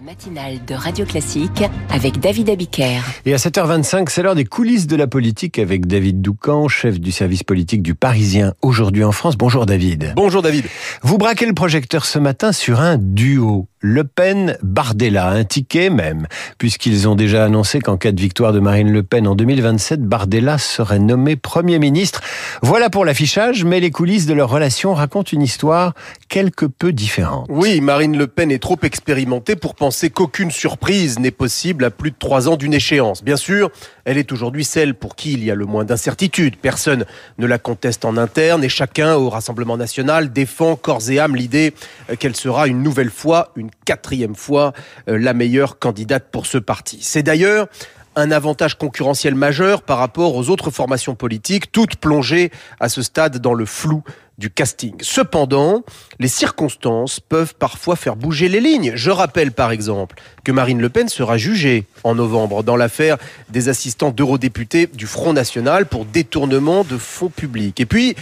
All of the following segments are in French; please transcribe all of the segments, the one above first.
La matinale de Radio Classique avec David Abiker. Et à 7h25, c'est l'heure des coulisses de la politique avec David Doucan, chef du service politique du Parisien aujourd'hui en France. Bonjour David. Bonjour David. Vous braquez le projecteur ce matin sur un duo. Le Pen, Bardella, un ticket même, puisqu'ils ont déjà annoncé qu'en cas de victoire de Marine Le Pen en 2027, Bardella serait nommé Premier ministre. Voilà pour l'affichage, mais les coulisses de leur relation racontent une histoire quelque peu différente. Oui, Marine Le Pen est trop expérimentée pour penser qu'aucune surprise n'est possible à plus de trois ans d'une échéance. Bien sûr, elle est aujourd'hui celle pour qui il y a le moins d'incertitude. Personne ne la conteste en interne et chacun au Rassemblement national défend corps et âme l'idée qu'elle sera une nouvelle fois, une quatrième fois, euh, la meilleure candidate pour ce parti. C'est d'ailleurs un avantage concurrentiel majeur par rapport aux autres formations politiques, toutes plongées à ce stade dans le flou du casting. Cependant, les circonstances peuvent parfois faire bouger les lignes. Je rappelle par exemple que Marine Le Pen sera jugée en novembre dans l'affaire des assistants d'eurodéputés du Front National pour détournement de fonds publics. Et puis,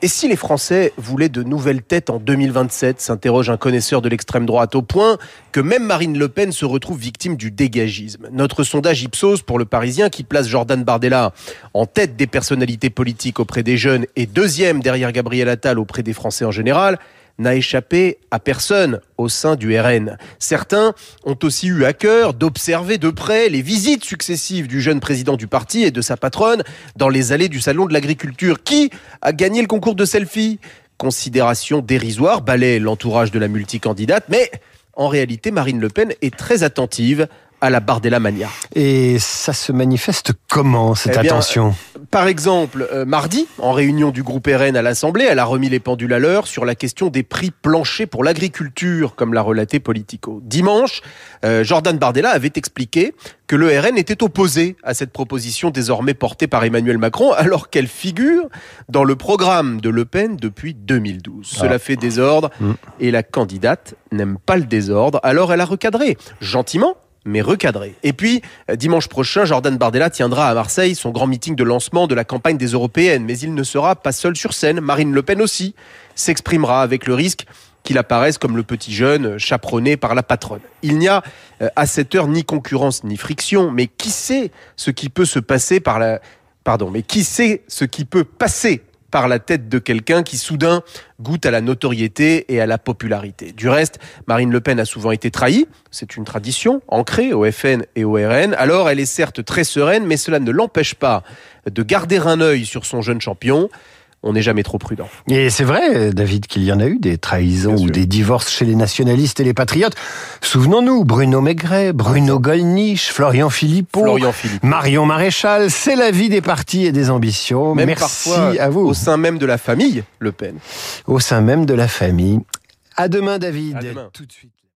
et si les Français voulaient de nouvelles têtes en 2027 s'interroge un connaisseur de l'extrême droite au point que même Marine Le Pen se retrouve victime du dégagisme. Notre sondage Ipsos pour le Parisien qui place Jordan Bardella en tête des personnalités politiques auprès des jeunes et deuxième derrière Gabriel Attal auprès des Français en général n'a échappé à personne au sein du RN. Certains ont aussi eu à cœur d'observer de près les visites successives du jeune président du parti et de sa patronne dans les allées du salon de l'agriculture. Qui a gagné le concours de selfie? Considération dérisoire, balai l'entourage de la multicandidate, mais en réalité, Marine Le Pen est très attentive à la Bardella mania. Et ça se manifeste comment, cette Eh bien, attention? Par exemple, euh, mardi, en réunion du groupe RN à l'Assemblée, elle a remis les pendules à l'heure sur la question des prix planchers pour l'agriculture, comme l'a relaté Politico. Dimanche, euh, Jordan Bardella avait expliqué que le RN était opposé à cette proposition désormais portée par Emmanuel Macron, alors qu'elle figure dans le programme de Le Pen depuis 2012. Cela fait désordre Mm. et la candidate n'aime pas le désordre, alors elle a recadré, gentiment, mais recadré. Et puis, euh, dimanche prochain, Jordan Bardella tiendra à Marseille son grand meeting de lancement de la campagne des européennes. Mais il ne sera pas seul sur scène. Marine Le Pen aussi s'exprimera avec le risque qu'il apparaisse comme le petit jeune chaperonné par la patronne. Il n'y a euh, à cette heure ni concurrence ni friction, mais qui sait ce qui peut se passer par la... Pardon, mais qui sait ce qui peut passer par la tête de quelqu'un qui soudain goûte à la notoriété et à la popularité. Du reste, Marine Le Pen a souvent été trahie, c'est une tradition ancrée au FN et au RN, alors elle est certes très sereine, mais cela ne l'empêche pas de garder un œil sur son jeune champion. On n'est jamais trop prudent. Et c'est vrai, David, qu'il y en a eu des trahisons ou des divorces chez les nationalistes et les patriotes. Souvenons-nous, Bruno Maigret, Bruno Gollnisch, Florian Philippot, Florian. Marion Maréchal, c'est la vie des partis et des ambitions. Même Merci parfois à vous. au sein même de la famille Le Pen. Au sein même de la famille. À demain, David. À demain. Tout de suite.